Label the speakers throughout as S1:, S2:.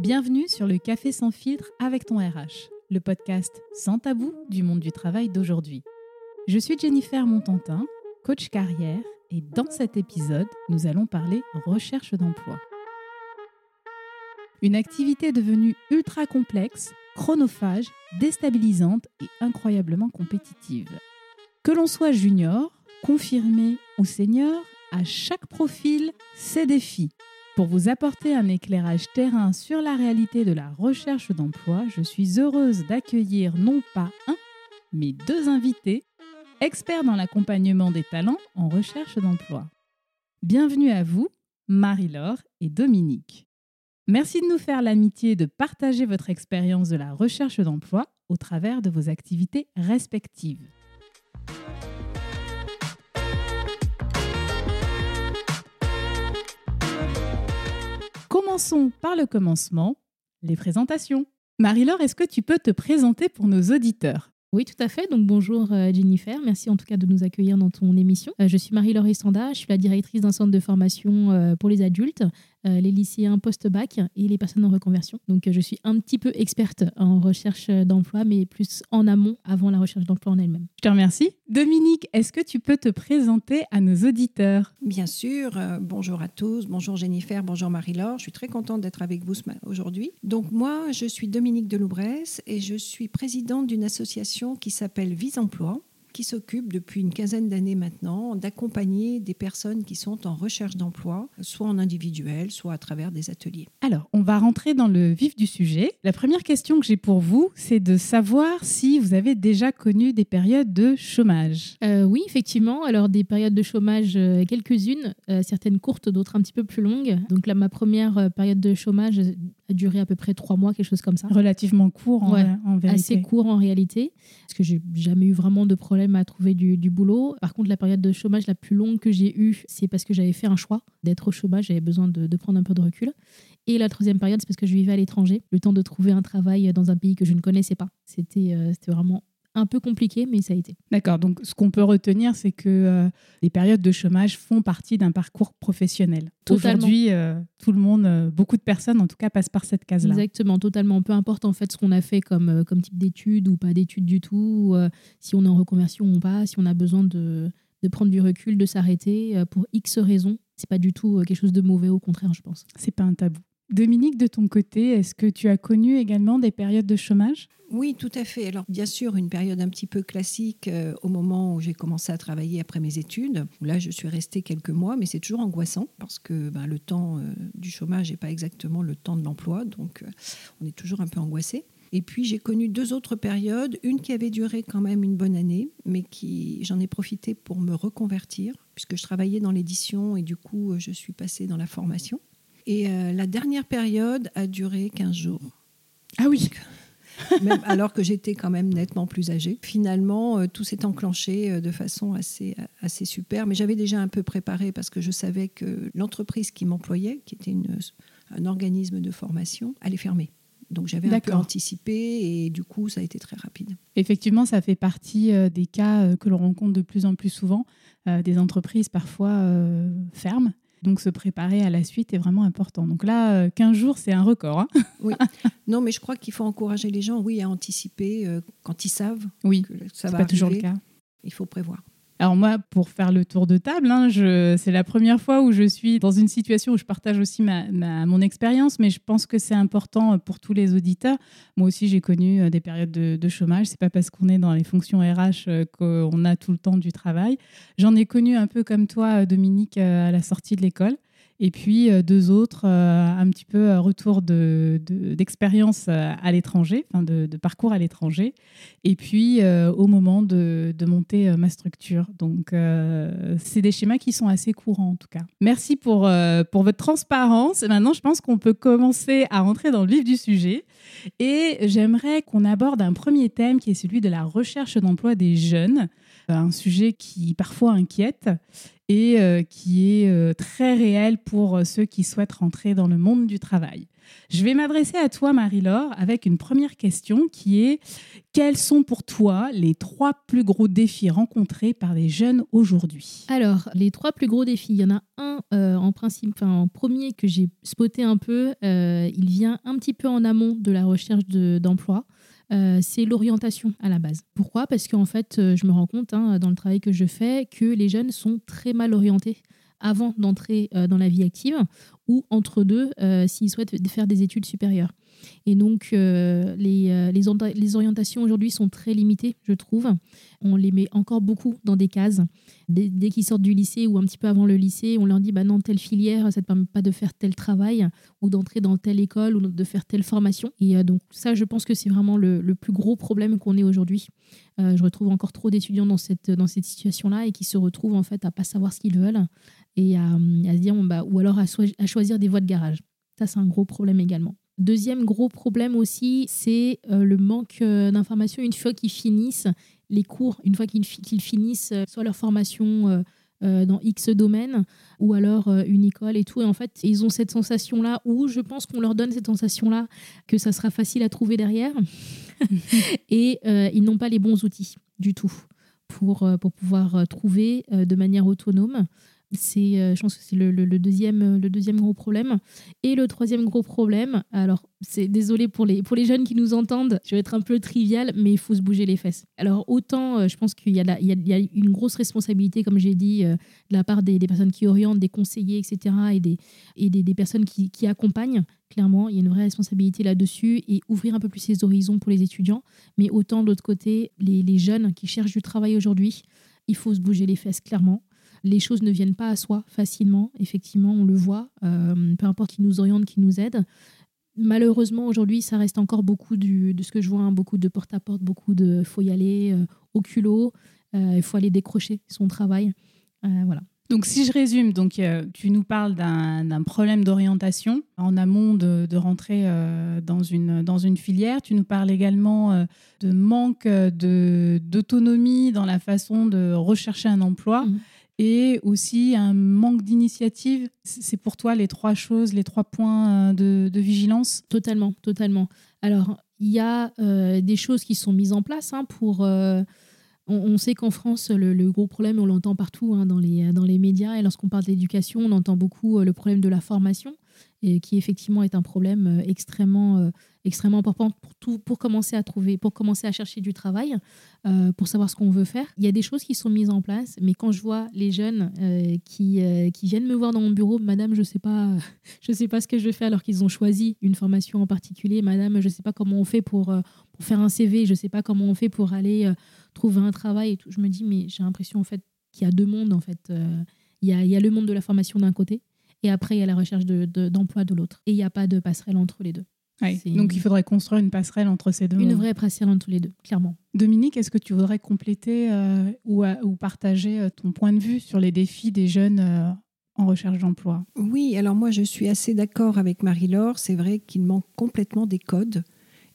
S1: Bienvenue sur le Café sans filtre avec ton RH, le podcast sans tabou du monde du travail d'aujourd'hui. Je suis Jennifer Montantin, coach carrière, et dans cet épisode, nous allons parler recherche d'emploi. Une activité devenue ultra complexe, chronophage, déstabilisante et incroyablement compétitive. Que l'on soit junior, confirmé ou senior, à chaque profil, ses défis. Pour vous apporter un éclairage terrain sur la réalité de la recherche d'emploi, je suis heureuse d'accueillir non pas un, mais deux invités, experts dans l'accompagnement des talents en recherche d'emploi. Bienvenue à vous, Marie-Laure et Dominique. Merci de nous faire l'amitié de partager votre expérience de la recherche d'emploi au travers de vos activités respectives. Commençons par le commencement, les présentations. Marie-Laure, est-ce que tu peux te présenter pour nos auditeurs?
S2: Oui, tout à fait. Donc bonjour euh, Jennifer, merci en tout cas de nous accueillir dans ton émission. Euh, je suis Marie-Laure Estanda, je suis la directrice d'un centre de formation euh, pour les adultes les lycéens post-bac et les personnes en reconversion. Donc euh, je suis un petit peu experte en recherche d'emploi, mais plus en amont, avant la recherche d'emploi en elle-même.
S1: Je te remercie. Dominique, est-ce que tu peux te présenter à nos auditeurs?
S3: Bien sûr. Euh, bonjour à tous. Bonjour Jennifer. Bonjour Marie-Laure. Je suis très contente d'être avec vous aujourd'hui. Donc moi, je suis Dominique Deloubresse et je suis présidente d'une association qui s'appelle Vise Emploi qui s'occupe depuis une quinzaine d'années maintenant d'accompagner des personnes qui sont en recherche d'emploi, soit en individuel, soit à travers des ateliers.
S1: Alors, on va rentrer dans le vif du sujet. La première question que j'ai pour vous, c'est de savoir si vous avez déjà connu des périodes de chômage.
S2: Euh, oui, effectivement. Alors, des périodes de chômage, euh, quelques-unes, euh, certaines courtes, d'autres un petit peu plus longues. Donc, là, ma première période de chômage a duré à peu près trois mois, quelque chose comme ça.
S1: Relativement court en, en vérité.
S2: Assez court en réalité, parce que j'ai jamais eu vraiment de problème à trouver du, boulot. Par contre, la période de chômage la plus longue que j'ai eue, c'est parce que j'avais fait un choix d'être au chômage, j'avais besoin de, prendre un peu de recul. Et la troisième période, c'est parce que je vivais à l'étranger, le temps de trouver un travail dans un pays que je ne connaissais pas. C'était euh, c'était vraiment un peu compliqué, mais ça a été.
S1: D'accord. Donc, ce qu'on peut retenir, c'est que euh, les périodes de chômage font partie d'un parcours professionnel. Aujourd'hui, euh, tout le monde, euh, beaucoup de personnes, en tout cas, passent par cette case-là.
S2: Exactement, totalement. Peu importe en fait ce qu'on a fait comme, comme type d'études ou pas d'études du tout, si on est en reconversion ou pas, si on a besoin de, de prendre du recul, de s'arrêter pour X raisons, c'est pas du tout quelque chose de mauvais. Au contraire, je pense.
S1: C'est pas un tabou. Dominique, de ton côté, est-ce que tu as connu également des périodes de chômage?
S3: Oui, tout à fait. Alors, bien sûr, une période un petit peu classique euh, au moment où j'ai commencé à travailler après mes études. Là, je suis restée quelques mois, mais c'est toujours angoissant parce que ben, le temps euh, du chômage n'est pas exactement le temps de l'emploi, donc euh, on est toujours un peu angoissé. Et puis j'ai connu deux autres périodes, une qui avait duré quand même une bonne année, mais qui j'en ai profité pour me reconvertir, puisque je travaillais dans l'édition et du coup je suis passée dans la formation. Et la dernière période a duré 15 jours.
S1: Ah oui
S3: alors que j'étais quand même nettement plus âgée. Finalement, euh, tout s'est enclenché euh, de façon assez, assez super. Mais j'avais déjà un peu préparé parce que je savais que l'entreprise qui m'employait, qui était une, un organisme de formation, allait fermer. Donc j'avais un peu anticipé et du coup, ça a été très rapide.
S1: Effectivement, ça fait partie des cas que l'on rencontre de plus en plus souvent. Des entreprises parfois ferment donc se préparer à la suite est vraiment important. Donc là, 15 euh, jours, c'est un record. Hein.
S3: oui. Non, mais je crois qu'il faut encourager les gens, oui, à anticiper euh, quand ils savent
S1: oui. que ça va pas toujours le cas.
S3: Il faut prévoir.
S1: Alors moi, pour faire le tour de table, hein, c'est la première fois où je suis dans une situation où je partage aussi ma, mon expérience, mais je pense que c'est important pour tous les auditeurs. Moi aussi, j'ai connu euh, des périodes de, de chômage. C'est pas parce qu'on est dans les fonctions RH euh, qu'on a tout le temps du travail. J'en ai connu un peu comme toi, Dominique, euh, à la sortie de l'école et puis euh, deux autres euh, un petit peu euh, retour d'expérience de, à l'étranger, enfin de, parcours à l'étranger, et puis au moment de, monter ma structure. Donc c'est des schémas qui sont assez courants en tout cas. Merci pour, pour votre transparence. Maintenant, je pense qu'on peut commencer à rentrer dans le vif du sujet. Et j'aimerais qu'on aborde un premier thème qui est celui de la recherche d'emploi des jeunes, un sujet qui parfois inquiète et euh, qui est euh, très réel pour euh, ceux qui souhaitent rentrer dans le monde du travail. Je vais m'adresser à toi, Marie-Laure, avec une première question qui est quels sont pour toi les trois plus gros défis rencontrés par les jeunes aujourd'hui?
S2: Alors, les trois plus gros défis, il y en a un euh, en principe, enfin en premier que j'ai spoté un peu, euh, il vient un petit peu en amont de la recherche d'emploi. Euh, c'est l'orientation à la base. Pourquoi? Parce qu'en fait, je me rends compte hein, dans le travail que je fais que les jeunes sont très mal orientés avant d'entrer dans la vie active ou entre deux s'ils souhaitent faire des études supérieures. Et donc, euh, les, euh, les, orientations aujourd'hui sont très limitées, je trouve. On les met encore beaucoup dans des cases. Dès, qu'ils sortent du lycée ou un petit peu avant le lycée, on leur dit bah non, telle filière, ça ne te permet pas de faire tel travail ou d'entrer dans telle école ou de faire telle formation. Et euh, donc, ça, je pense que c'est vraiment le, le, plus gros problème qu'on ait aujourd'hui. je retrouve encore trop d'étudiants dans cette, dans cette situation-là et qui se retrouvent en fait à pas savoir ce qu'ils veulent et à, se dire bah, ou alors à choisir des voies de garage. Ça, c'est un gros problème également. Deuxième gros problème aussi, c'est euh, le manque euh, d'informations une fois qu'ils finissent les cours, une fois qu'ils finissent euh, soit leur formation dans X domaine ou alors une école et tout. Et en fait, ils ont cette sensation-là où je pense qu'on leur donne cette sensation-là que ça sera facile à trouver derrière et ils n'ont pas les bons outils du tout pour, pour pouvoir trouver de manière autonome c'est, euh, je pense que c'est le, deuxième, le deuxième gros problème. Et le troisième gros problème, alors c'est désolé pour les, pour les jeunes qui nous entendent, je vais être un peu trivial, mais il faut se bouger les fesses. Alors autant, euh, je pense qu'il y, a il y, a, une grosse responsabilité, comme j'ai dit, euh, de la part des, personnes qui orientent, des conseillers, etc., et des, et des, personnes qui, qui, accompagnent. Clairement, il y a une vraie responsabilité là-dessus et ouvrir un peu plus les horizons pour les étudiants. Mais autant de l'autre côté, les, les jeunes qui cherchent du travail aujourd'hui, il faut se bouger les fesses, clairement les choses ne viennent pas à soi facilement. Effectivement, on le voit, euh, peu importe qui nous oriente, qui nous aide. Malheureusement, aujourd'hui, ça reste encore beaucoup de ce que je vois, hein, beaucoup de porte-à-porte, beaucoup de faut y aller euh, au culot, euh, il faut aller décrocher son travail. voilà.
S1: Donc, si je résume, donc, tu nous parles d'un problème d'orientation en amont de, de rentrer dans, une, dans une filière. Tu nous parles également de manque d'autonomie dans la façon de rechercher un emploi. Mmh et aussi un manque d'initiative. C'est pour toi les trois choses, les trois points euh, de, vigilance?
S2: Totalement, totalement. Alors, il y a euh, des choses qui sont mises en place hein, pour... Euh, on, sait qu'en France, le, gros problème, on l'entend partout hein, dans, les, dans les médias, et lorsqu'on parle d'éducation, on entend beaucoup le problème de la formation et qui effectivement est un problème euh, extrêmement, euh, extrêmement important pour, tout, pour commencer à trouver, pour commencer à chercher du travail, euh, pour savoir ce qu'on veut faire. Il y a des choses qui sont mises en place, mais quand je vois les jeunes qui, qui viennent me voir dans mon bureau, Madame, je sais sais pas ce que je fais alors qu'ils ont choisi une formation en particulier. Madame, je sais pas comment on fait pour, pour faire un CV, je sais pas comment on fait pour aller trouver un travail et tout. Je me dis, mais j'ai l'impression en fait qu'il y a deux mondes en fait. Il y, a, il y a le monde de la formation d'un côté et après, il y a la recherche d'emploi de, de l'autre. Et il n'y a pas de passerelle entre les deux.
S1: Donc il faudrait construire une passerelle entre ces deux.
S2: Une vraie passerelle entre les deux, clairement.
S1: Dominique, est-ce que tu voudrais compléter euh, ou, ou, partager euh, ton point de vue sur les défis des jeunes euh, en recherche d'emploi?
S3: Oui, alors moi je suis assez d'accord avec Marie-Laure. C'est vrai qu'il manque complètement des codes,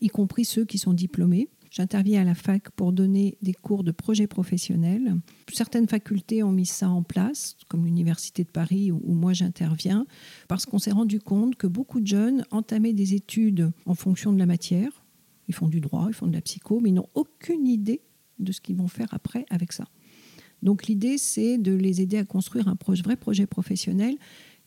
S3: y compris ceux qui sont diplômés. J'interviens à la fac pour donner des cours de projets professionnels. Certaines facultés ont mis ça en place, comme l'Université de Paris où moi j'interviens, parce qu'on s'est rendu compte que beaucoup de jeunes entamaient des études en fonction de la matière. Ils font du droit, ils font de la psycho, mais ils n'ont aucune idée de ce qu'ils vont faire après avec ça. Donc l'idée, c'est de les aider à construire un vrai projet professionnel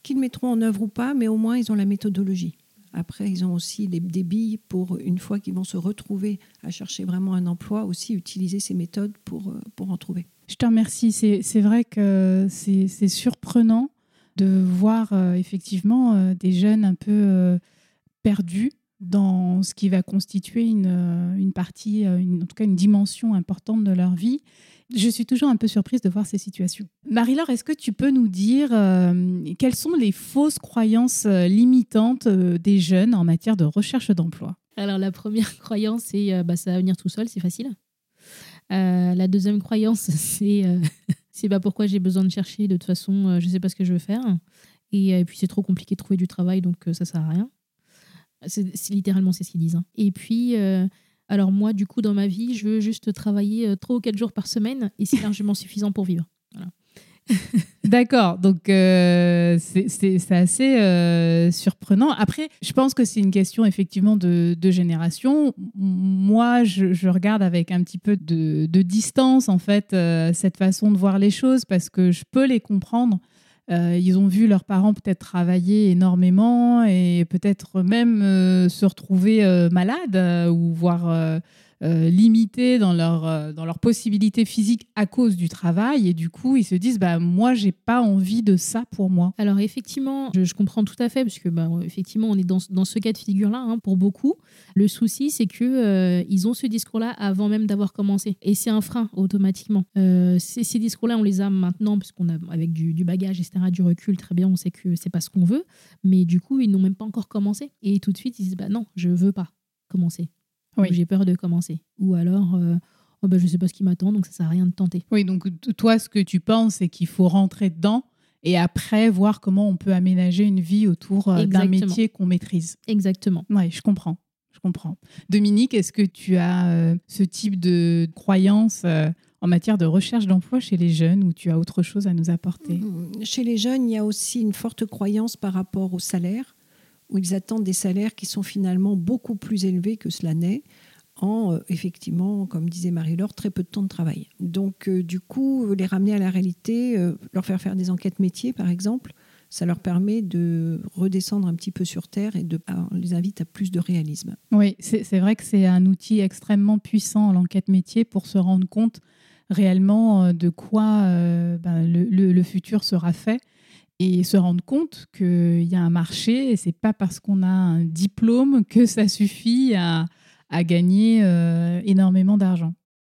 S3: qu'ils mettront en œuvre ou pas, mais au moins ils ont la méthodologie. Après, ils ont aussi des, billes pour, une fois qu'ils vont se retrouver à chercher vraiment un emploi, aussi utiliser ces méthodes pour, euh, pour en trouver.
S1: Je te remercie. C'est vrai que c'est surprenant de voir euh, effectivement euh, des jeunes un peu perdus dans ce qui va constituer une, une partie, une, en tout cas une dimension importante de leur vie je suis toujours un peu surprise de voir ces situations. Marie-Laure, est-ce que tu peux nous dire euh, quelles sont les fausses croyances euh, limitantes euh, des jeunes en matière de recherche d'emploi?
S2: Alors la première croyance, c'est bah, ça va venir tout seul, c'est facile. la deuxième croyance, c'est c'est pas pourquoi j'ai besoin de chercher, de toute façon, je ne sais pas ce que je veux faire. Et, puis c'est trop compliqué de trouver du travail, donc ça sert à rien. C'est littéralement c'est ce qu'ils disent. Hein. Et puis alors moi, du coup, dans ma vie, je veux juste travailler euh, trois ou quatre jours par semaine et c'est largement suffisant pour vivre.
S1: D'accord, donc euh, c'est assez euh, surprenant. Après, je pense que c'est une question effectivement de, génération. Moi, je, regarde avec un petit peu de, distance en fait euh, cette façon de voir les choses parce que je peux les comprendre. Ils ont vu leurs parents peut-être travailler énormément et peut-être même se retrouver malades ou voir euh, limités dans leur, euh, dans leurs possibilités physiques à cause du travail. Et du coup, ils se disent, bah, moi, j'ai pas envie de ça pour moi.
S2: Alors, effectivement, je, comprends tout à fait, parce que, bah, effectivement, on est dans, dans ce cas de figure-là hein, pour beaucoup. Le souci, c'est que euh, ils ont ce discours-là avant même d'avoir commencé. Et c'est un frein automatiquement. ces, ces discours-là, on les a maintenant, parce qu'on a, avec du, du, bagage, etc., du recul, très bien, on sait que c'est pas ce qu'on veut. Mais du coup, ils n'ont même pas encore commencé. Et tout de suite, ils disent, bah non, je veux pas commencer j'ai peur de commencer. Ou alors, euh, oh bah, je ne sais pas ce qui m'attend, donc ça ne sert à rien de tenter.
S1: Oui, donc toi, ce que tu penses, c'est qu'il faut rentrer dedans et après voir comment on peut aménager une vie autour euh, d'un métier qu'on maîtrise.
S2: Exactement.
S1: Oui, je comprends. Je comprends. Dominique, est-ce que tu as euh, ce type de croyance en matière de recherche d'emploi chez les jeunes ou tu as autre chose à nous apporter?
S3: Mmh, Chez les jeunes, il y a aussi une forte croyance par rapport au salaire où ils attendent des salaires qui sont finalement beaucoup plus élevés que cela n'est en, euh, effectivement, comme disait Marie-Laure, très peu de temps de travail. Donc, euh, du coup, les ramener à la réalité, euh, leur faire faire des enquêtes métiers, par exemple, ça leur permet de redescendre un petit peu sur Terre et de, on les invite à plus de réalisme.
S1: Oui, c'est vrai que c'est un outil extrêmement puissant, l'enquête métier, pour se rendre compte réellement de quoi ben, le, futur sera fait et se rendre compte qu'il y a un marché et c'est pas parce qu'on a un diplôme que ça suffit à, gagner euh, énormément d'argent.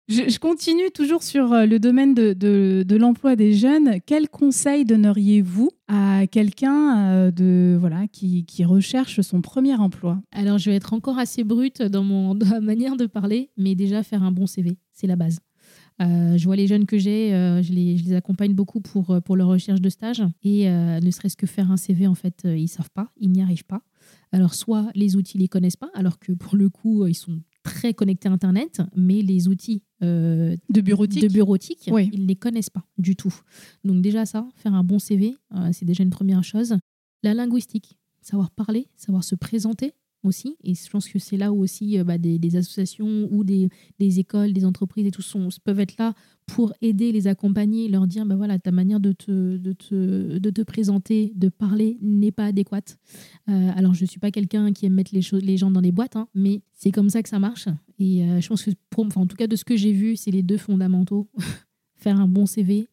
S1: Je, continue toujours sur euh, le domaine de, l'emploi des jeunes. Quel conseil donneriez-vous à quelqu'un euh, de voilà qui, recherche son premier emploi?
S2: Alors, je vais être encore assez brute dans, mon, dans ma manière de parler, mais déjà faire un bon CV, c'est la base. Euh, je vois les jeunes que j'ai, euh, je, les, accompagne beaucoup pour, euh, pour leur recherche de stage. Et ne serait-ce que faire un CV, en fait, ils ne savent pas, ils n'y arrivent pas. Alors, soit les outils ne les connaissent pas, alors que pour le coup, ils sont très connectés à Internet, mais les outils
S1: de bureautique,
S2: de bureautique ils ne les connaissent pas du tout. Donc déjà ça, faire un bon CV, c'est déjà une première chose. La linguistique, savoir parler, savoir se présenter, aussi. Et je pense que c'est là où aussi euh, bah, des, associations ou des, écoles, des entreprises et tout sont, peuvent être là pour aider, les accompagner, leur dire bah voilà, ta manière de te, de te, de te présenter, de parler n'est pas adéquate. Euh, alors, je ne suis pas quelqu'un qui aime mettre les, les gens dans les boîtes, hein, mais c'est comme ça que ça marche. Et euh, je pense que, pour, en tout cas, de ce que j'ai vu, c'est les deux fondamentaux faire un bon CV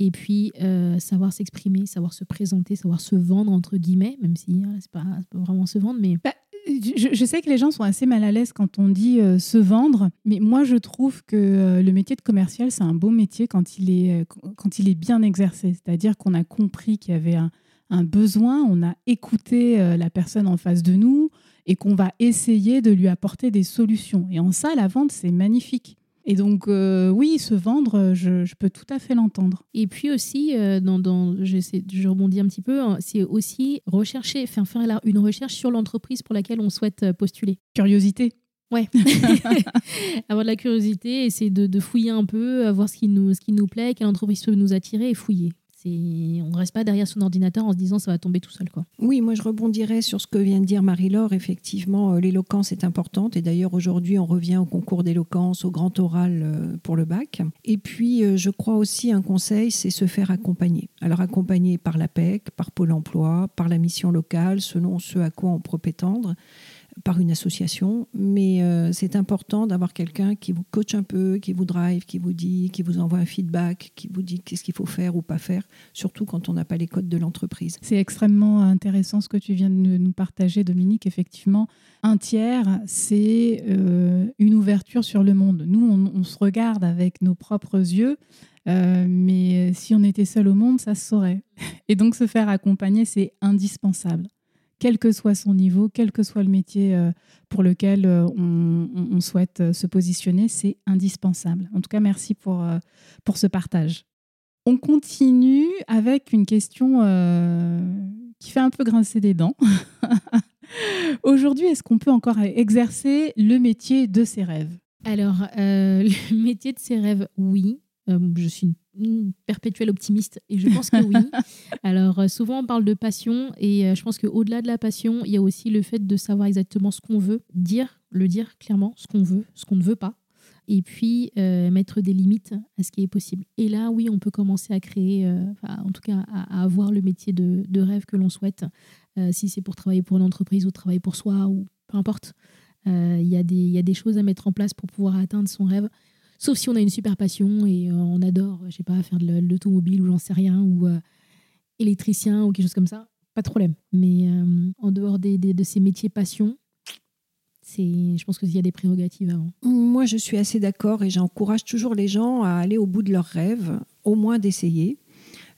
S2: et puis savoir s'exprimer, savoir se présenter, savoir se vendre entre guillemets, même si hein, c'est pas, pas vraiment se vendre, mais
S1: bah, je, sais que les gens sont assez mal à l'aise quand on dit euh, se vendre, mais moi je trouve que euh, le métier de commercial, c'est un beau métier quand il est, euh, quand il est bien exercé. C'est-à-dire qu'on a compris qu'il y avait un, un, besoin, on a écouté la personne en face de nous et qu'on va essayer de lui apporter des solutions. Et en ça, la vente, c'est magnifique. Et donc, euh, oui, se vendre, je, peux tout à fait l'entendre.
S2: Et puis aussi, euh, dans, dans, je, sais, je rebondis un petit peu, hein, c'est aussi rechercher, faire, faire une recherche sur l'entreprise pour laquelle on souhaite euh, postuler.
S1: Curiosité.
S2: Ouais. avoir de la curiosité, essayer de, de, fouiller un peu, voir ce qui nous, ce qui nous plaît, quelle entreprise peut nous attirer et fouiller on ne reste pas derrière son ordinateur en se disant ça va tomber tout seul. Quoi.
S3: Oui, moi je rebondirais sur ce que vient de dire Marie-Laure. Effectivement, euh, l'éloquence est importante. Et d'ailleurs, aujourd'hui, on revient au concours d'éloquence, au grand oral euh, pour le bac. Et puis, euh, je crois aussi un conseil, c'est se faire accompagner. Alors, accompagner par l'APEC, par Pôle emploi, par la mission locale, selon ce à quoi on peut prétendre par une association, mais euh, c'est important d'avoir quelqu'un qui vous coach un peu, qui vous drive, qui vous dit, qui vous envoie un feedback, qui vous dit qu'est-ce qu'il faut faire ou pas faire, surtout quand on n'a pas les codes de l'entreprise.
S1: C'est extrêmement intéressant ce que tu viens de nous partager, Dominique. Effectivement, un tiers, c'est euh, une ouverture sur le monde. Nous, on, se regarde avec nos propres yeux. Euh, mais si on était seul au monde, ça se saurait. Et donc se faire accompagner, c'est indispensable quel que soit son niveau, quel que soit le métier euh, pour lequel euh, on, souhaite euh, se positionner, c'est indispensable. En tout cas, merci pour, pour ce partage. On continue avec une question qui fait un peu grincer des dents. Aujourd'hui, est-ce qu'on peut encore exercer le métier de ses rêves?
S2: Alors, le métier de ses rêves, oui. Euh, je suis une, perpétuelle optimiste et je pense que oui. Alors euh, souvent on parle de passion et euh, je pense qu'au-delà de la passion, il y a aussi le fait de savoir exactement ce qu'on veut, dire, le dire clairement, ce qu'on veut, ce qu'on ne veut pas, et puis mettre des limites à ce qui est possible. Et là, oui, on peut commencer à créer, en tout cas à, avoir le métier de, de rêve que l'on souhaite, si c'est pour travailler pour une entreprise ou travailler pour soi ou peu importe. Il y, y, a des choses à mettre en place pour pouvoir atteindre son rêve. Sauf si on a une super passion et euh, on adore, je sais pas, faire de l'automobile ou j'en sais rien, ou euh, électricien ou quelque chose comme ça, pas de problème. Mais euh, en dehors de ces métiers passion, je pense qu'il y a des prérogatives avant.
S3: Moi, je suis assez d'accord et j'encourage toujours les gens à aller au bout de leurs rêves, au moins d'essayer.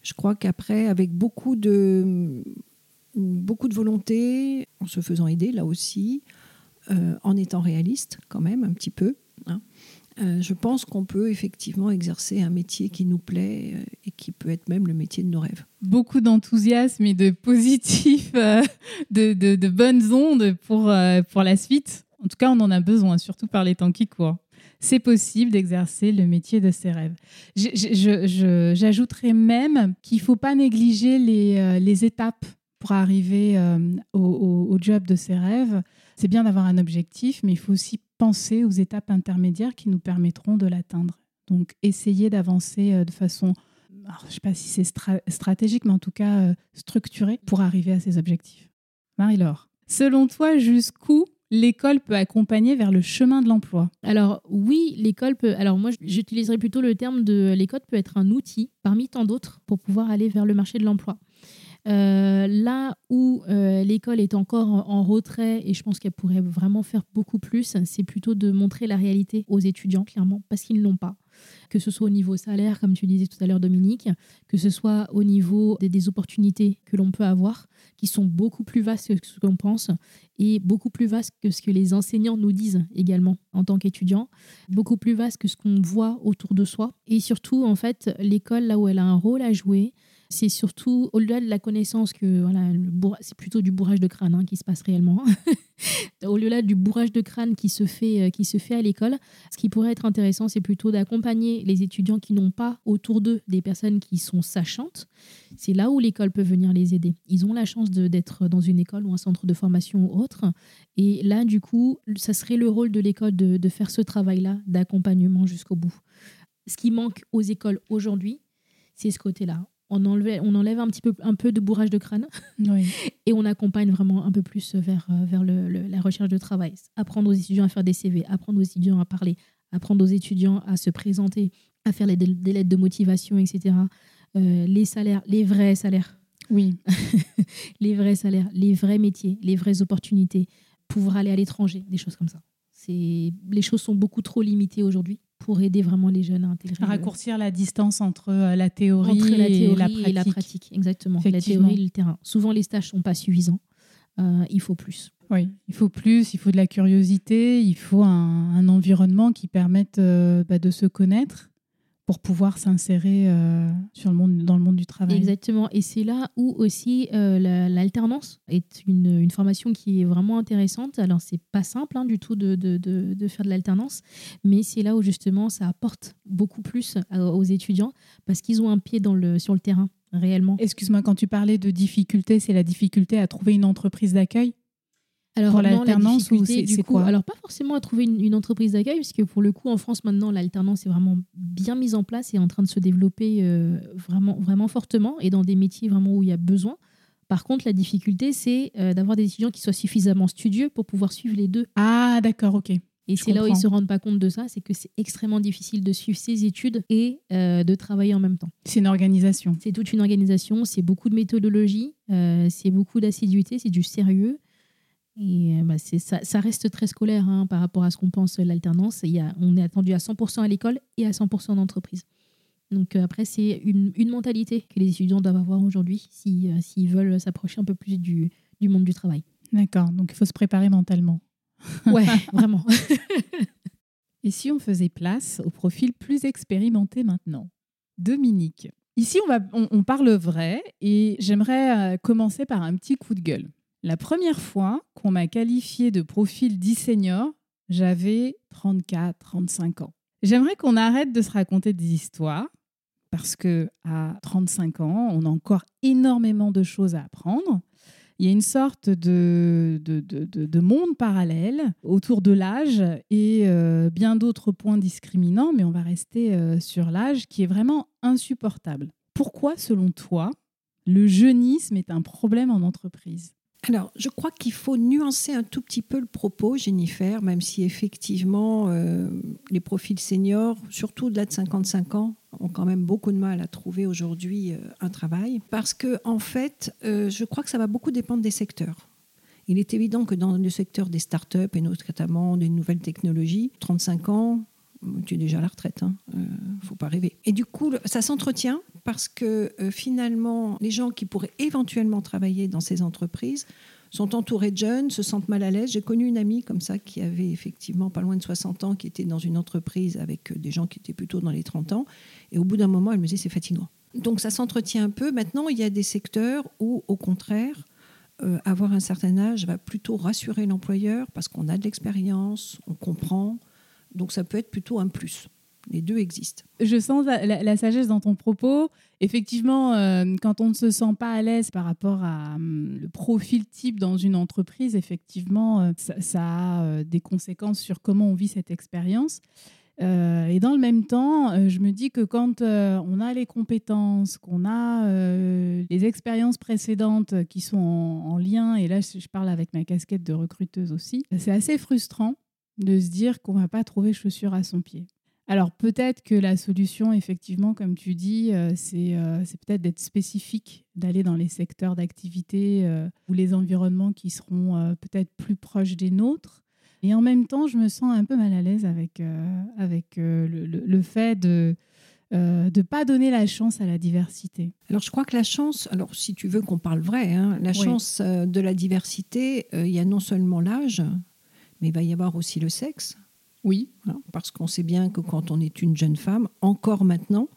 S3: Je crois qu'après, avec beaucoup de, beaucoup de volonté, en se faisant aider là aussi, en étant réaliste quand même un petit peu, hein, euh, je pense qu'on peut effectivement exercer un métier qui nous plaît euh, et qui peut être même le métier de nos rêves.
S1: Beaucoup d'enthousiasme et de positif, euh, de, bonnes ondes pour, pour la suite. En tout cas, on en a besoin, surtout par les temps qui courent. C'est possible d'exercer le métier de ses rêves. J'ajouterais même qu'il ne faut pas négliger les, les, étapes pour arriver au, au job de ses rêves. C'est bien d'avoir un objectif, mais il faut aussi penser aux étapes intermédiaires qui nous permettront de l'atteindre. Donc, essayer d'avancer euh, de façon, je ne sais pas si c'est stratégique, mais en tout cas euh, structurée pour arriver à ces objectifs. Marie-Laure, selon toi, jusqu'où l'école peut accompagner vers le chemin de l'emploi?
S2: Alors oui, l'école peut. Alors moi, j'utiliserais plutôt le terme de l'école peut être un outil parmi tant d'autres pour pouvoir aller vers le marché de l'emploi. Euh, là où euh, l'école est encore en, retrait, et je pense qu'elle pourrait vraiment faire beaucoup plus, c'est plutôt de montrer la réalité aux étudiants, clairement, parce qu'ils ne l'ont pas. Que ce soit au niveau salaire, comme tu disais tout à l'heure, Dominique, que ce soit au niveau des, opportunités que l'on peut avoir, qui sont beaucoup plus vastes que ce qu'on pense, et beaucoup plus vastes que ce que les enseignants nous disent également en tant qu'étudiants, beaucoup plus vastes que ce qu'on voit autour de soi. Et surtout, en fait, l'école, là où elle a un rôle à jouer, c'est surtout au-delà de la connaissance que voilà, c'est plutôt du bourrage de crâne hein, qui se passe réellement. au-delà du bourrage de crâne qui se fait, euh, qui se fait à l'école, ce qui pourrait être intéressant, c'est plutôt d'accompagner les étudiants qui n'ont pas autour d'eux des personnes qui sont sachantes. C'est là où l'école peut venir les aider. Ils ont la chance d'être dans une école ou un centre de formation ou autre. Et là, du coup, ça serait le rôle de l'école de, de faire ce travail-là d'accompagnement jusqu'au bout. Ce qui manque aux écoles aujourd'hui, c'est ce côté-là on, on enlève un petit peu, un peu de bourrage de crâne et on accompagne vraiment un peu plus vers, euh, vers la recherche de travail. Apprendre aux étudiants à faire des CV, apprendre aux étudiants à parler, apprendre aux étudiants à se présenter, à faire des, lettres de motivation, etc. Euh, les salaires, les vrais salaires.
S1: Oui.
S2: les vrais salaires, les vrais métiers, les vraies opportunités, pouvoir aller à l'étranger, des choses comme ça. Les choses sont beaucoup trop limitées aujourd'hui pour aider vraiment les jeunes à intégrer.
S1: raccourcir la distance entre euh, la théorie, et, la pratique.
S2: Exactement, la théorie et le terrain. Souvent, les stages ne sont pas suffisants. Euh, il faut plus.
S1: Oui, il faut plus, il faut de la curiosité, il faut un, environnement qui permette euh, bah, de se connaître pour pouvoir s'insérer euh, sur le monde, dans le monde du travail.
S2: Exactement. Et c'est là où aussi euh, l'alternance est une, une, formation qui est vraiment intéressante. Alors, c'est pas simple hein, du tout de, de, de, faire de l'alternance, mais c'est là où justement ça apporte beaucoup plus aux étudiants parce qu'ils ont un pied dans le, sur le terrain réellement.
S1: Excuse-moi, quand tu parlais de difficulté, c'est la difficulté à trouver une entreprise d'accueil
S2: alors, pour l'alternance c'est quoi Alors, pas forcément à trouver une, entreprise d'accueil, puisque pour le coup, en France, maintenant, l'alternance est vraiment bien mise en place et en train de se développer euh, vraiment, vraiment fortement et dans des métiers vraiment où il y a besoin. Par contre, la difficulté, c'est euh, d'avoir des étudiants qui soient suffisamment studieux pour pouvoir suivre les deux.
S1: Ah, d'accord, ok.
S2: Et c'est là où ils ne se rendent pas compte de ça, c'est que c'est extrêmement difficile de suivre ses études et euh, de travailler en même temps.
S1: C'est une organisation.
S2: C'est toute une organisation, c'est beaucoup de méthodologie, c'est beaucoup d'assiduité, c'est du sérieux. Et euh, bah, ça, ça, reste très scolaire hein, par rapport à ce qu'on pense l'alternance. On est attendu à 100% à l'école et à 100% en entreprise. Donc euh, après, c'est une, une, mentalité que les étudiants doivent avoir aujourd'hui s'ils si, veulent s'approcher un peu plus du, du monde du travail.
S1: D'accord, donc il faut se préparer mentalement.
S2: Ouais, vraiment.
S1: et si on faisait place au profil plus expérimenté maintenant? Dominique. Ici, on, va, on, on parle vrai et j'aimerais euh, commencer par un petit coup de gueule. La première fois qu'on m'a qualifié de profil dit senior, j'avais 34, 35 ans. J'aimerais qu'on arrête de se raconter des histoires parce que à 35 ans, on a encore énormément de choses à apprendre. Il y a une sorte de, de, de, monde parallèle autour de l'âge et euh, bien d'autres points discriminants, mais on va rester euh, sur l'âge qui est vraiment insupportable. Pourquoi, selon toi, le jeunisme est un problème en entreprise?
S3: Alors, je crois qu'il faut nuancer un tout petit peu le propos, Jennifer, même si effectivement euh, les profils seniors, surtout au-delà de 55 ans, ont quand même beaucoup de mal à trouver aujourd'hui euh, un travail. Parce que, en fait, euh, je crois que ça va beaucoup dépendre des secteurs. Il est évident que dans le secteur des startups et notamment des nouvelles technologies, 35 ans, tu es déjà à la retraite, hein, faut pas rêver. Et du coup, ça s'entretient parce que euh, finalement, les gens qui pourraient éventuellement travailler dans ces entreprises sont entourés de jeunes, se sentent mal à l'aise. J'ai connu une amie comme ça qui avait effectivement pas loin de 60 ans, qui était dans une entreprise avec euh, des gens qui étaient plutôt dans les 30 ans. Et au bout d'un moment, elle me disait c'est fatigant. Donc ça s'entretient un peu. Maintenant, il y a des secteurs où, au contraire, euh, avoir un certain âge va plutôt rassurer l'employeur parce qu'on a de l'expérience, on comprend. Donc ça peut être plutôt un plus. Les deux existent.
S1: Je sens la, sagesse dans ton propos. Effectivement, euh, quand on ne se sent pas à l'aise par rapport à hum, le profil type dans une entreprise, effectivement, euh, ça, a euh, des conséquences sur comment on vit cette expérience. et dans le même temps, je me dis que quand on a les compétences, qu'on a les expériences précédentes qui sont en, en, lien, et là je parle avec ma casquette de recruteuse aussi, c'est assez frustrant de se dire qu'on ne va pas trouver chaussure à son pied. Alors peut-être que la solution, effectivement, comme tu dis, euh, euh, c'est peut-être d'être spécifique, d'aller dans les secteurs d'activité euh, ou les environnements qui seront peut-être plus proches des nôtres. Et en même temps, je me sens un peu mal à l'aise avec, avec le, fait de ne pas donner la chance à la diversité.
S3: Alors je crois que la chance, alors si tu veux qu'on parle vrai, hein, la chance de la diversité, il y a non seulement l'âge, mais il va y avoir aussi le sexe
S1: oui.
S3: parce qu'on sait bien que quand on est une jeune femme, encore maintenant,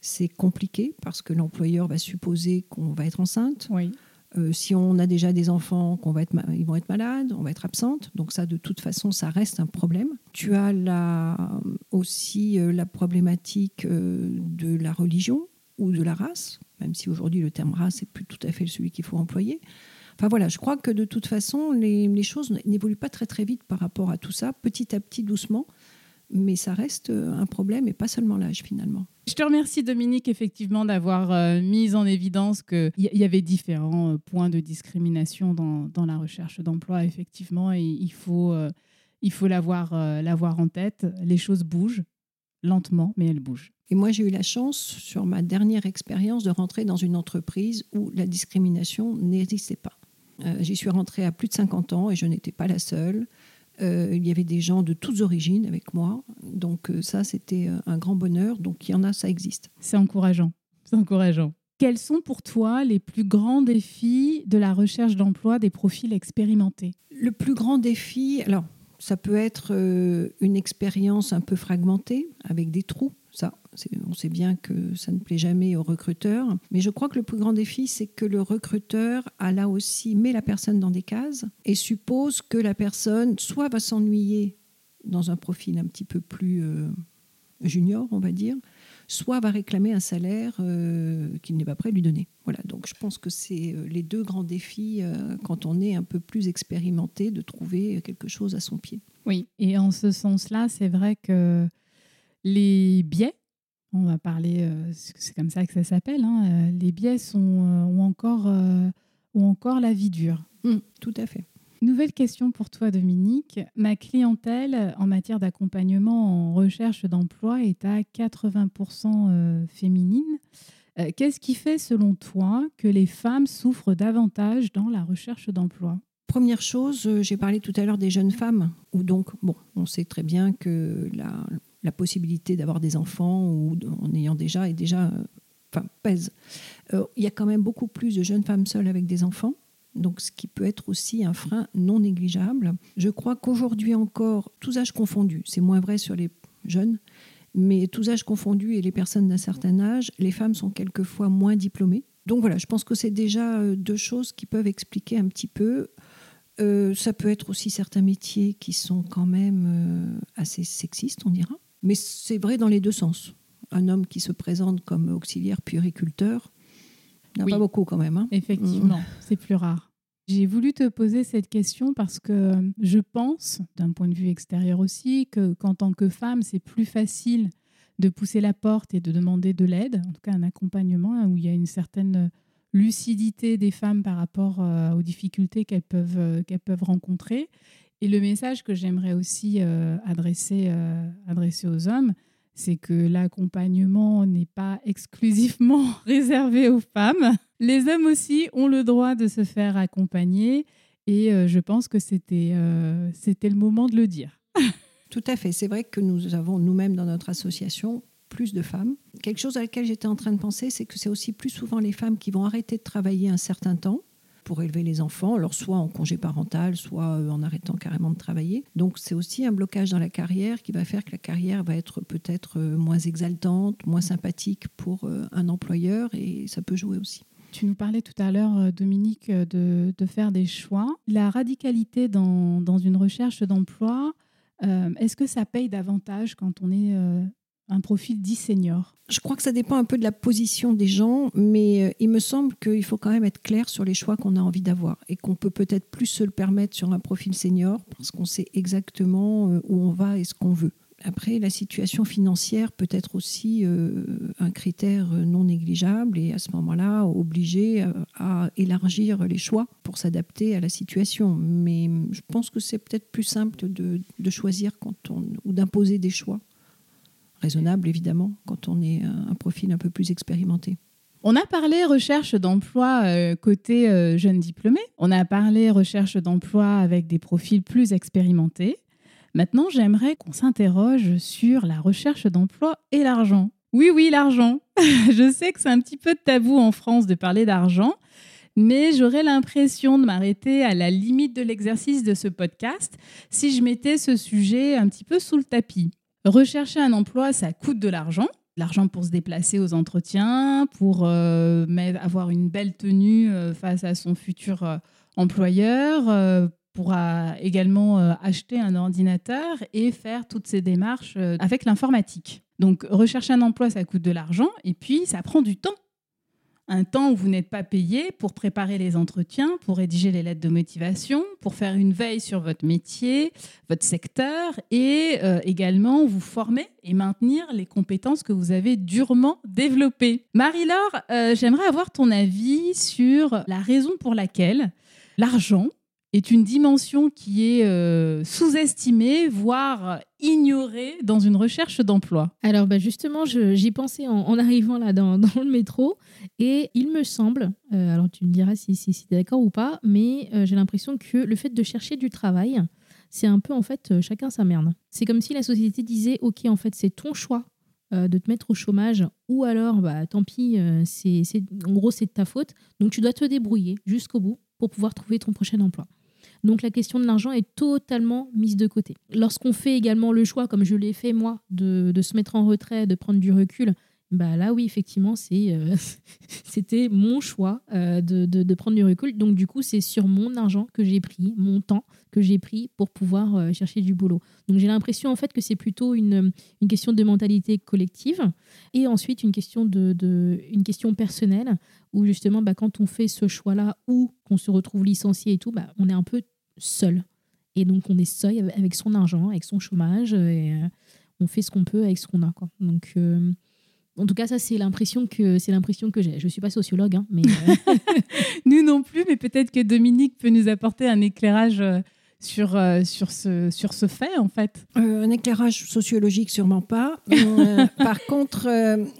S3: c'est compliqué parce que l'employeur va supposer qu'on va être enceinte.
S1: Oui.
S3: Euh, si on a déjà des enfants, qu'on va être ils vont être malades, on va être absente. Donc ça, de toute façon, ça reste un problème. Tu as la, aussi euh, la problématique euh, de la religion ou de la race, même si aujourd'hui le terme race n'est plus tout à fait celui qu'il faut employer. Enfin voilà, je crois que de toute façon, les, choses n'évoluent pas très très vite par rapport à tout ça, petit à petit, doucement mais ça reste euh, un problème et pas seulement l'âge finalement.
S1: Je te remercie Dominique effectivement d'avoir euh, mis en évidence qu'il y avait différents euh, points de discrimination dans, la recherche d'emploi effectivement et il faut, il faut l'avoir, l'avoir en tête. Les choses bougent lentement mais elles bougent.
S3: Et moi j'ai eu la chance sur ma dernière expérience de rentrer dans une entreprise où la discrimination n'existait pas. Euh, j'y suis rentrée à plus de 50 ans et je n'étais pas la seule. Euh, il y avait des gens de toutes origines avec moi. Donc euh, ça, c'était un grand bonheur. Donc il y en a, ça existe.
S1: C'est encourageant. C'est encourageant. Quels sont pour toi les plus grands défis de la recherche d'emploi des profils expérimentés?
S3: Le plus grand défi, alors ça peut être une expérience un peu fragmentée avec des trous. Ça, on sait bien que ça ne plaît jamais aux recruteurs. Mais je crois que le plus grand défi, c'est que le recruteur a là aussi met la personne dans des cases et suppose que la personne soit va s'ennuyer dans un profil un petit peu plus euh, junior, on va dire, soit va réclamer un salaire euh, qu'il n'est pas prêt à lui donner. Voilà, donc je pense que c'est euh, les deux grands défis quand on est un peu plus expérimenté de trouver quelque chose à son pied.
S1: Oui, et en ce sens-là, c'est vrai que les biais, on va parler, euh, c'est comme ça que ça s'appelle, hein, euh, les biais sont, euh, ont, encore, ont encore la vie dure.
S3: Mmh, tout à fait.
S1: Nouvelle question pour toi, Dominique. Ma clientèle en matière d'accompagnement en recherche d'emploi est à 80% féminine. Qu'est-ce qui fait, selon toi, que les femmes souffrent davantage dans la recherche d'emploi?
S3: Première chose, j'ai parlé tout à l'heure des jeunes femmes, où donc, bon, on sait très bien que la, possibilité d'avoir des enfants ou en ayant déjà et déjà euh, enfin, pèse. Euh, il y a quand même beaucoup plus de jeunes femmes seules avec des enfants. Donc, ce qui peut être aussi un frein non négligeable. Je crois qu'aujourd'hui encore, tous âges confondus, c'est moins vrai sur les jeunes, mais tous âges confondus et les personnes d'un certain âge, les femmes sont quelquefois moins diplômées. Donc voilà, je pense que c'est déjà euh, deux choses qui peuvent expliquer un petit peu. Ça peut être aussi certains métiers qui sont quand même assez sexistes, on dira. Mais c'est vrai dans les deux sens. Un homme qui se présente comme auxiliaire puériculteur, il n'y en a
S1: Oui.
S3: pas beaucoup quand même. hein.
S1: Effectivement, c'est plus rare. J'ai voulu te poser cette question parce que je pense, d'un point de vue extérieur aussi, que qu'en tant que femme, c'est plus facile de pousser la porte et de demander de l'aide, en tout cas un accompagnement hein, où il y a une certaine lucidité des femmes par rapport euh, aux difficultés qu'elles peuvent, euh, peuvent rencontrer. Et le message que j'aimerais aussi euh, adresser, adresser aux hommes, c'est que l'accompagnement n'est pas exclusivement réservé aux femmes. Les hommes aussi ont le droit de se faire accompagner et je pense que c'était c'était le moment de le dire.
S3: Tout à fait. C'est vrai que nous avons nous-mêmes dans notre association plus de femmes. Quelque chose à laquelle j'étais en train de penser, c'est que c'est aussi plus souvent les femmes qui vont arrêter de travailler un certain temps pour élever les enfants, alors soit en congé parental, soit euh, en arrêtant carrément de travailler. Donc c'est aussi un blocage dans la carrière qui va faire que la carrière va être peut-être euh, moins exaltante, moins sympathique pour euh, un employeur et ça peut jouer aussi.
S1: Tu nous parlais tout à l'heure, Dominique, de, faire des choix. La radicalité dans, dans une recherche d'emploi, est-ce que ça paye davantage quand on est un profil dit senior
S3: Je crois que ça dépend un peu de la position des gens, mais euh, il me semble qu'il faut quand même être clair sur les choix qu'on a envie d'avoir et qu'on peut peut-être plus se le permettre sur un profil senior parce qu'on sait exactement euh, où on va et ce qu'on veut. Après, la situation financière peut être aussi euh, un critère non négligeable et à ce moment-là, obligé à élargir les choix pour s'adapter à la situation. Mais je pense que c'est peut-être plus simple de, de choisir quand on, ou d'imposer des choix raisonnables, évidemment, quand on est un, un profil un peu plus expérimenté.
S1: On a parlé recherche d'emploi euh, côté euh, jeunes diplômés. On a parlé recherche d'emploi avec des profils plus expérimentés. Maintenant, j'aimerais qu'on s'interroge sur la recherche d'emploi et l'argent. Oui, oui, l'argent. Je sais que c'est un petit peu tabou en France de parler d'argent, mais j'aurais l'impression de m'arrêter à la limite de l'exercice de ce podcast si je mettais ce sujet un petit peu sous le tapis. Rechercher un emploi, ça coûte de l'argent. L'argent pour se déplacer aux entretiens, pour euh, avoir une belle tenue euh, face à son futur euh, employeur, pour également acheter un ordinateur et faire toutes ces démarches avec l'informatique. Donc, rechercher un emploi, ça coûte de l'argent et puis ça prend du temps. Un temps où vous n'êtes pas payé pour préparer les entretiens, pour rédiger les lettres de motivation, pour faire une veille sur votre métier, votre secteur et euh, également vous former et maintenir les compétences que vous avez durement développées. Marie-Laure, euh, j'aimerais avoir ton avis sur la raison pour laquelle l'argent est une dimension qui est euh, sous-estimée, voire ignorée dans une recherche d'emploi.
S2: Alors bah justement, j'y pensais en, en arrivant là dans, le métro et il me semble, euh, alors tu me diras si, si, tu es d'accord ou pas, mais euh, j'ai l'impression que le fait de chercher du travail, c'est un peu en fait chacun sa merde. C'est comme si la société disait ok en fait c'est ton choix de te mettre au chômage ou alors bah tant pis, c'est- en gros c'est de ta faute, donc tu dois te débrouiller jusqu'au bout pour pouvoir trouver ton prochain emploi. Donc la question de l'argent est totalement mise de côté. Lorsqu'on fait également le choix, comme je l'ai fait moi, de, se mettre en retrait, de prendre du recul, bah là oui, effectivement, c'est, euh, c'était mon choix euh, de, de- de prendre du recul. Donc du coup, c'est sur mon argent que j'ai pris, mon temps que j'ai pris pour pouvoir euh, chercher du boulot. Donc j'ai l'impression en fait que c'est plutôt une, une question de mentalité collective et ensuite une question, de, de- une question personnelle où justement bah, quand on fait ce choix-là ou qu'on se retrouve licencié et tout, bah, on est un peu seul. Et donc, on est seul avec- son argent, avec son chômage, et euh, on fait ce qu'on peut avec ce qu'on a. Quoi. Donc, euh, en tout cas, ça, c'est l'impression que, c'est l'impression que j'ai. Je ne suis pas sociologue, hein, mais euh,
S1: Nous non plus, mais peut-être que Dominique peut nous apporter un éclairage euh, sur, euh, sur, ce, sur ce fait, en fait.
S3: Euh, un éclairage sociologique, sûrement pas. Euh, par contre,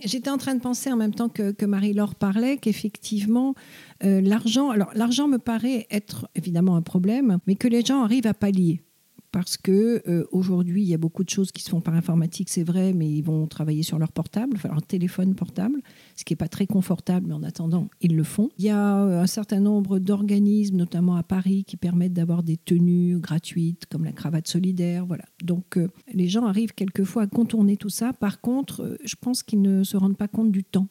S3: j'étais en train de penser en même temps que, que Marie-Laure parlait qu'effectivement, l'argent, alors l'argent me paraît être évidemment un problème, mais que les gens arrivent à pallier. Parce que euh, aujourd'hui, il y a beaucoup de choses qui se font par informatique, c'est vrai, mais ils vont travailler sur leur portable, leur téléphone portable, ce qui n'est pas très confortable, mais en attendant, ils le font. Il y a euh, un certain nombre d'organismes, notamment à Paris, qui permettent d'avoir des tenues gratuites, comme la cravate solidaire. Voilà. Donc, euh, les gens arrivent quelquefois à contourner tout ça. Par contre, je pense qu'ils ne se rendent pas compte du temps.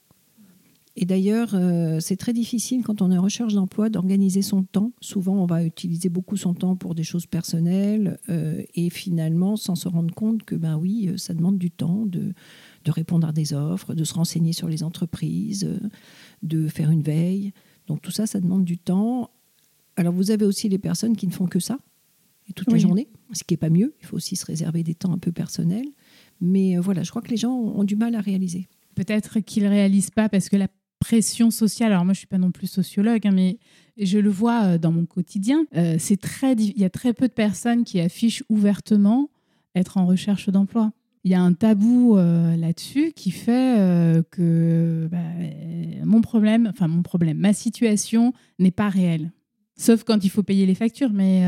S3: Et d'ailleurs, euh, c'est très difficile quand on est en recherche d'emploi d'organiser son temps. Souvent, on va utiliser beaucoup son temps pour des choses personnelles euh, et finalement, sans se rendre compte que, ben oui, euh, ça demande du temps de, de répondre à des offres, de se renseigner sur les entreprises, de faire une veille. Donc tout ça, ça demande du temps. Alors vous avez aussi les personnes qui ne font que ça, et toute la journée, ce qui n'est pas mieux. Il faut aussi se réserver des temps un peu personnels. Mais voilà, je crois que les gens ont du mal à réaliser.
S1: Peut-être qu'ils ne réalisent pas parce que la pression sociale. Alors moi, je suis pas non plus sociologue, hein, mais je le vois euh, dans mon quotidien. Euh, c'est très, il y a très peu de personnes qui affichent ouvertement être en recherche d'emploi. Il y a un tabou euh, là-dessus qui fait que bah, mon problème, enfin mon problème, ma situation n'est pas réelle. Sauf quand il faut payer les factures, mais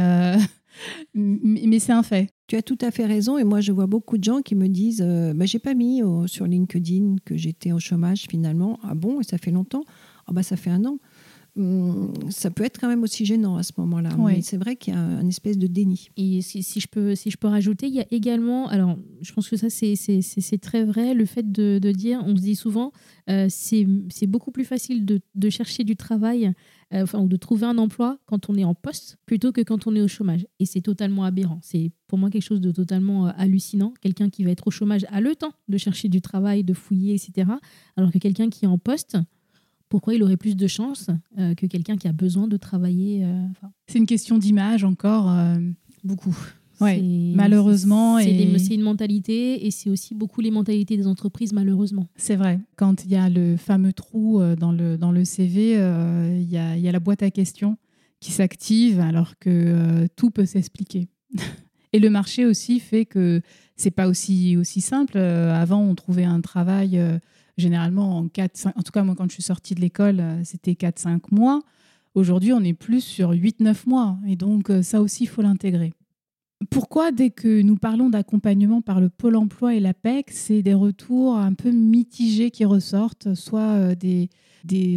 S1: mais c'est un fait.
S3: Tu as tout à fait raison et moi je vois beaucoup de gens qui me disent euh, bah, j'ai pas mis sur LinkedIn que j'étais au chômage finalement. Ah bon, et ça fait longtemps? Ah bah ça fait un an. Hum, ça peut être quand même aussi gênant à ce moment-là. Mais c'est vrai qu'il y a un, espèce de déni.
S2: Et si, je peux, si je peux rajouter, il y a également, alors je pense que ça c'est très vrai, le fait de, de, dire, on se dit souvent, euh, c'est beaucoup plus facile de, de, chercher du travail euh, enfin, ou de trouver un emploi quand on est en poste plutôt que quand on est au chômage. Et c'est totalement aberrant. C'est pour moi quelque chose de totalement euh, hallucinant. Quelqu'un qui va être au chômage a le temps de chercher du travail, de fouiller, etc. Alors que quelqu'un qui est en poste, pourquoi il aurait plus de chance euh, que quelqu'un qui a besoin de travailler
S1: C'est une question d'image encore.
S2: Beaucoup.
S1: Ouais, malheureusement.
S2: C'est une mentalité et c'est aussi beaucoup les mentalités des entreprises, malheureusement.
S1: C'est vrai. Quand il y a le fameux trou dans le, dans le CV, il y, a, y, a, la boîte à questions qui s'active alors que tout peut s'expliquer. et le marché aussi fait que c'est pas aussi, aussi simple. avant, on trouvait un travail généralement en 4, 5, en tout cas moi quand je suis sortie de l'école, euh, c'était 4-5 mois. Aujourd'hui, on est plus sur 8-9 mois. Et donc euh, ça aussi, il faut l'intégrer. Pourquoi, dès que nous parlons d'accompagnement par le Pôle emploi et l'APEC, c'est des retours un peu mitigés qui ressortent, soit euh, des,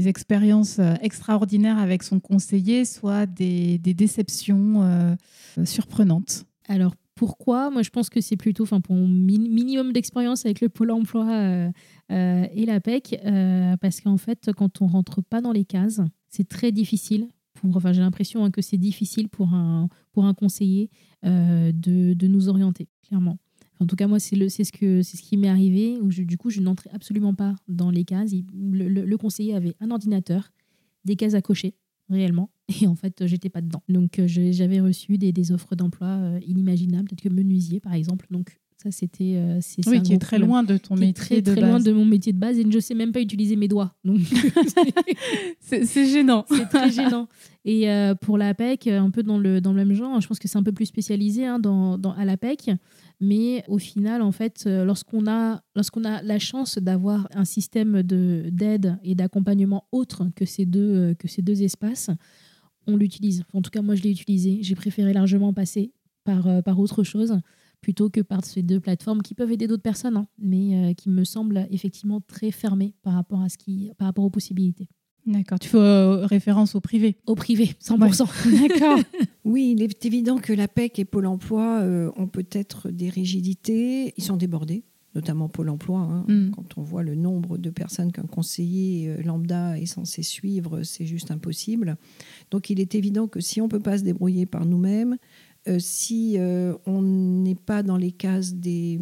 S1: expériences extraordinaires avec son conseiller, soit des, déceptions surprenantes?
S2: Alors, pourquoi? Moi, je pense que c'est plutôt, enfin, pour mon minimum d'expérience avec le Pôle emploi euh, euh, et l'APEC, euh, parce qu'en fait, quand on rentre pas dans les cases, c'est très difficile. Enfin, j'ai l'impression hein, que c'est difficile pour un, pour un conseiller de, de, nous orienter, clairement. En tout cas, moi, c'est ce, que, ce qui m'est arrivé, du coup, je n'entrais absolument pas dans les cases. le conseiller avait un ordinateur, des cases à cocher, réellement. Et en fait, j'étais pas dedans. Donc, euh, j'avais reçu des, des offres d'emploi euh, inimaginables, peut-être que menuisier, par exemple. Donc, ça, c'était. Euh,
S1: oui, qui est très loin de ton métier
S2: très,
S1: de
S2: très loin de mon métier de base et je ne sais même pas utiliser mes doigts. Donc,
S1: c'est gênant.
S2: C'est très gênant. Et pour la PEC, un peu dans le, dans le même genre, je pense que c'est un peu plus spécialisé hein, dans, dans, à la PEC. Mais au final, en fait, euh, lorsqu'on a, lorsqu'on a la chance d'avoir un système d'aide et d'accompagnement autre que ces deux, euh, que ces deux espaces, on l'utilise. En tout cas, moi, je l'ai utilisé. J'ai préféré largement passer par, euh, par autre chose plutôt que par ces deux plateformes qui peuvent aider d'autres personnes, hein, mais qui me semblent effectivement très fermées par rapport, à ce qui, par rapport aux possibilités.
S1: D'accord, tu fais euh, référence au privé.
S2: Au privé, 100%.
S1: D'accord.
S3: oui, il est évident que la PEC et Pôle emploi euh, ont peut-être des rigidités. Ils sont débordés, notamment Pôle emploi. Hein. Mm. Quand on voit le nombre de personnes qu'un conseiller euh, lambda est censé suivre, c'est juste impossible. Donc il est évident que si on ne peut pas se débrouiller par nous-mêmes, euh, si euh, on n'est pas dans les cases des,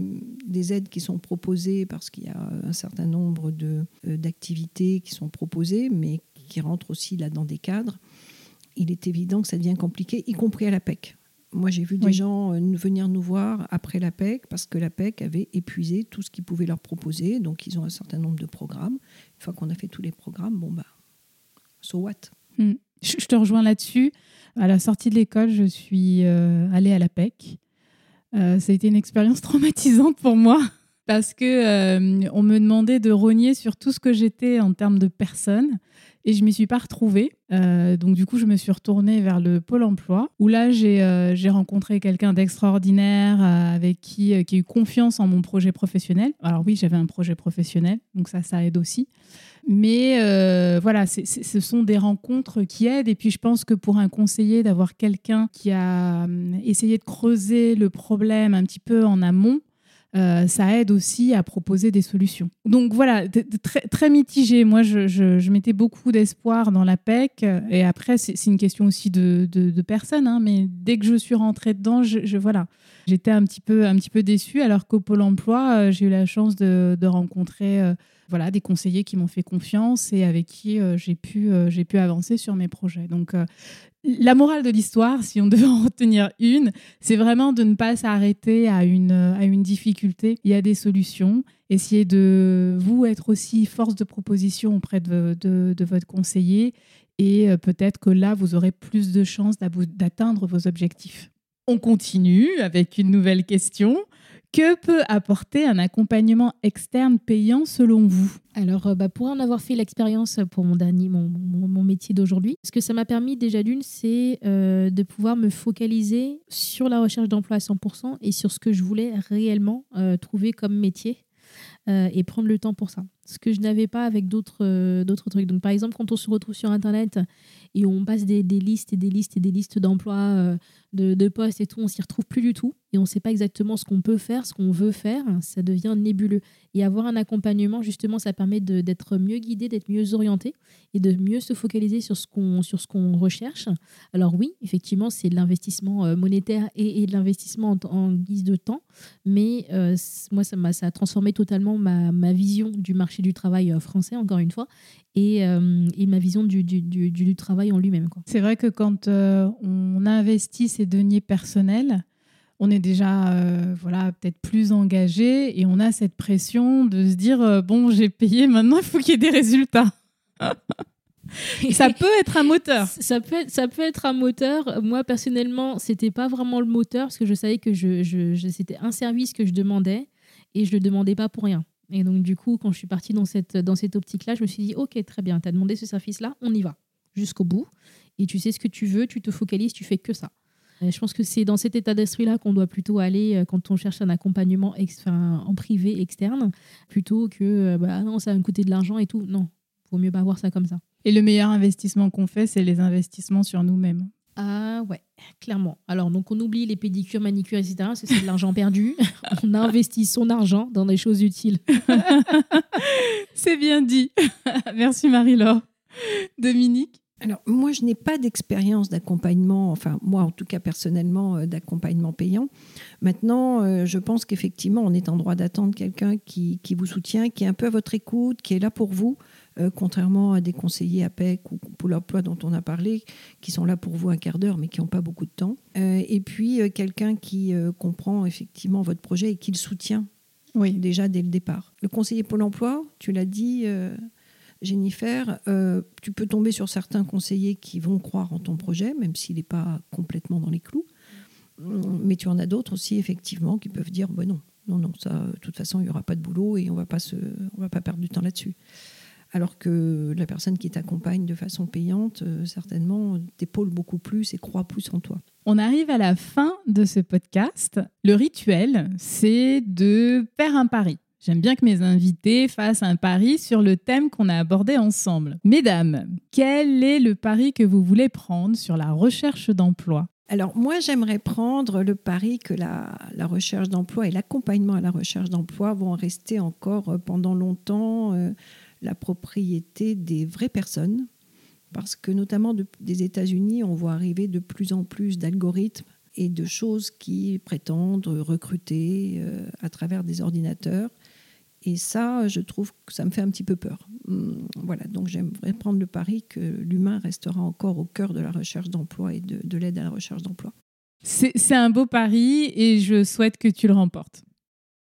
S3: aides qui sont proposées, parce qu'il y a un certain nombre euh, d'activités qui sont proposées, mais qui rentrent aussi là dans des cadres, il est évident que ça devient compliqué, y compris à la PEC. Moi, j'ai vu des gens venir nous voir après la PEC parce que la PEC avait épuisé tout ce qu'ils pouvaient leur proposer. Donc, ils ont un certain nombre de programmes. Une fois qu'on a fait tous les programmes, bon, bah, so what?
S1: Hmm. Je te rejoins là-dessus. À la sortie de l'école, je suis euh, allée à la PEC. Euh, ça a été une expérience traumatisante pour moi parce que euh, on me demandait de rogner sur tout ce que j'étais en termes de personnes et je m'y suis pas retrouvée. donc du coup, je me suis retournée vers le pôle emploi où là j'ai rencontré quelqu'un d'extraordinaire avec qui qui a eu confiance en mon projet professionnel. Alors oui, j'avais un projet professionnel, donc ça ça aide aussi. Mais euh, voilà, ce sont des rencontres qui aident. Et puis, je pense que pour un conseiller, d'avoir quelqu'un qui a hum, essayé de creuser le problème un petit peu en amont, euh, ça aide aussi à proposer des solutions. Donc voilà, très, mitigé. Moi, je, mettais beaucoup d'espoir dans la PEC. Et après, c'est une question aussi de, de, personnes. Hein, mais dès que je suis rentrée dedans, voilà, j'étais un petit peu, un petit peu déçue. Alors qu'au Pôle emploi, euh, j'ai eu la chance de, rencontrer euh, voilà, des conseillers qui m'ont fait confiance et avec qui j'ai pu, j'ai pu avancer sur mes projets. Donc la morale de l'histoire, si on devait en retenir une, c'est vraiment de ne pas s'arrêter à une, à une difficulté. Il y a des solutions. Essayez de vous être aussi force de proposition auprès de, de, votre conseiller et euh, peut-être que là, vous aurez plus de chances d'atteindre vos objectifs. On continue avec une nouvelle question. Que peut apporter un accompagnement externe payant selon vous?
S2: Alors, euh, bah, pour en avoir fait l'expérience pour mon dernier, mon, métier d'aujourd'hui, ce que ça m'a permis déjà d'une, c'est euh, de pouvoir me focaliser sur la recherche d'emploi à 100% et sur ce que je voulais réellement euh, trouver comme métier et prendre le temps pour ça. Ce que je n'avais pas avec d'autres d'autres trucs. Donc, par exemple, quand on se retrouve sur Internet et on passe des, des listes et des listes et des listes d'emplois, de, de postes et tout, on s'y retrouve plus du tout et on ne sait pas exactement ce qu'on peut faire, ce qu'on veut faire, ça devient nébuleux. Et avoir un accompagnement, justement, ça permet d'être mieux guidé, d'être mieux orienté et de mieux se focaliser sur ce qu'on qu'on recherche. Alors oui, effectivement, c'est de l'investissement euh, monétaire et, de l'investissement en, guise de temps, mais euh, moi, ça, a, ça a transformé totalement ma, ma, vision du marché du travail euh, français, encore une fois, et, et ma vision du, du, du, du travail en lui-même.
S1: C'est vrai que quand on investit ses deniers personnels, on est déjà euh, voilà peut-être plus engagé et on a cette pression de se dire euh, bon j'ai payé maintenant il faut qu'il y ait des résultats. Ça peut être un moteur.
S2: Ça peut être, ça peut être un moteur. Moi personnellement c'était pas vraiment le moteur parce que je savais que je, c'était un service que je demandais et je le demandais pas pour rien et donc du coup quand je suis partie dans cette dans cette optique là je me suis dit ok très bien tu as demandé ce service là on y va jusqu'au bout et tu sais ce que tu veux tu te focalises tu fais que ça je pense que c'est dans cet état d'esprit-là qu'on doit plutôt aller euh, quand on cherche un accompagnement en privé externe, plutôt que euh, bah, non, ça va me coûter de l'argent et tout. Non, vaut mieux pas voir ça comme ça.
S1: Et le meilleur investissement qu'on fait, c'est les investissements sur nous-mêmes.
S2: Ah ouais, clairement. Alors, donc on oublie les pédicures, manicures, etc. C'est de l'argent perdu. on investit son argent dans des choses utiles.
S1: c'est bien dit. Merci Marie-Laure. Dominique?
S3: Alors, moi, je n'ai pas d'expérience d'accompagnement, enfin, moi, en tout cas, personnellement, euh, d'accompagnement payant. Maintenant, euh, je pense qu'effectivement, on est en droit d'attendre quelqu'un qui, qui, vous soutient, qui est un peu à votre écoute, qui est là pour vous, euh, contrairement à des conseillers APEC ou pour l'emploi dont on a parlé, qui sont là pour vous un quart d'heure, mais qui n'ont pas beaucoup de temps. et puis, quelqu'un qui comprend effectivement votre projet et qui le soutient oui. déjà dès le départ. Le conseiller Pôle emploi, tu l'as dit, Jennifer, euh, tu peux tomber sur certains conseillers qui vont croire en ton projet, même s'il n'est pas complètement dans les clous. Mais tu en as d'autres aussi, effectivement, qui peuvent dire bah non, non, non, ça, de toute façon, il n'y aura pas de boulot et on on va pas perdre du temps là-dessus. Alors que la personne qui t'accompagne de façon payante, euh, certainement, t'épaule beaucoup plus et croit plus en toi.
S1: On arrive à la fin de ce podcast. Le rituel, c'est de faire un pari. J'aime bien que mes invités fassent un pari sur le thème qu'on a abordé ensemble. Mesdames, quel est le pari que vous voulez prendre sur la recherche d'emploi?
S3: Alors moi, j'aimerais prendre le pari que la, recherche d'emploi et l'accompagnement à la recherche d'emploi vont rester encore euh, pendant longtemps euh, la propriété des vraies personnes, parce que notamment des États-Unis, on voit arriver de plus en plus d'algorithmes et de choses qui prétendent recruter euh, à travers des ordinateurs et ça, je trouve que ça me fait un petit peu peur. Hum, voilà, donc j'aimerais prendre le pari que l'humain restera encore au cœur de la recherche d'emploi et de, l'aide à la recherche d'emploi.
S1: C'est un beau pari et je souhaite que tu le remportes.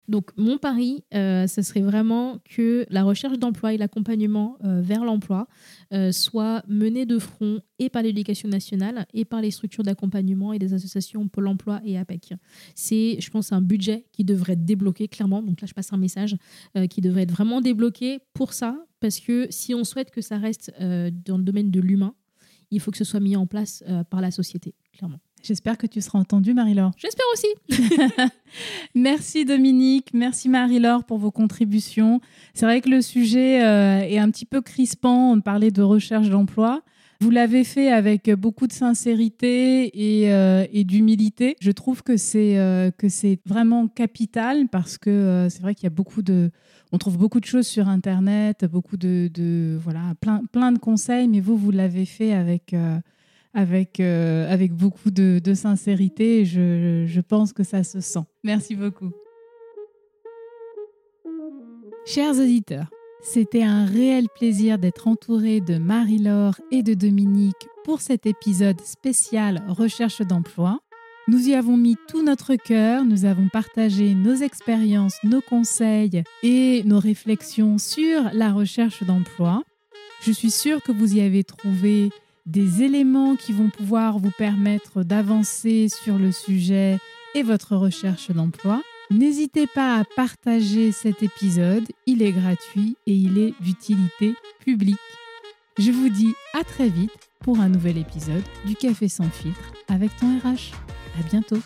S2: Donc mon pari, euh, ce serait vraiment que la recherche d'emploi et l'accompagnement euh, vers l'emploi euh, soient menés de front et par l'éducation nationale et par les structures d'accompagnement et des associations Pôle Emploi et APEC. C'est, je pense, un budget qui devrait être débloqué clairement. Donc là, je passe un message qui devrait être vraiment débloqué pour ça, parce que si on souhaite que ça reste dans le domaine de l'humain, il faut que ce soit mis en place par la société, clairement.
S1: J'espère que tu seras entendue, Marie-Laure.
S2: J'espère aussi.
S1: merci Dominique, merci Marie-Laure pour vos contributions. C'est vrai que le sujet euh, est un petit peu crispant, on parlait de recherche d'emploi. Vous l'avez fait avec beaucoup de sincérité et, euh, d'humilité. Je trouve que c'est euh, que c'est vraiment capital parce que c'est vrai qu'il y a beaucoup de, on trouve beaucoup de choses sur Internet, beaucoup de voilà, plein plein de conseils, mais vous vous l'avez fait avec avec, avec beaucoup de, sincérité. Je, je pense que ça se sent. Merci beaucoup. Chers auditeurs, c'était un réel plaisir d'être entourée de Marie-Laure et de Dominique pour cet épisode spécial recherche d'emploi. Nous y avons mis tout notre cœur, nous avons partagé nos expériences, nos conseils et nos réflexions sur la recherche d'emploi. Je suis sûre que vous y avez trouvé des éléments qui vont pouvoir vous permettre d'avancer sur le sujet et votre recherche d'emploi. N'hésitez pas à partager cet épisode, il est gratuit et il est d'utilité publique. Je vous dis à très vite pour un nouvel épisode du Café sans filtre avec ton RH. À bientôt.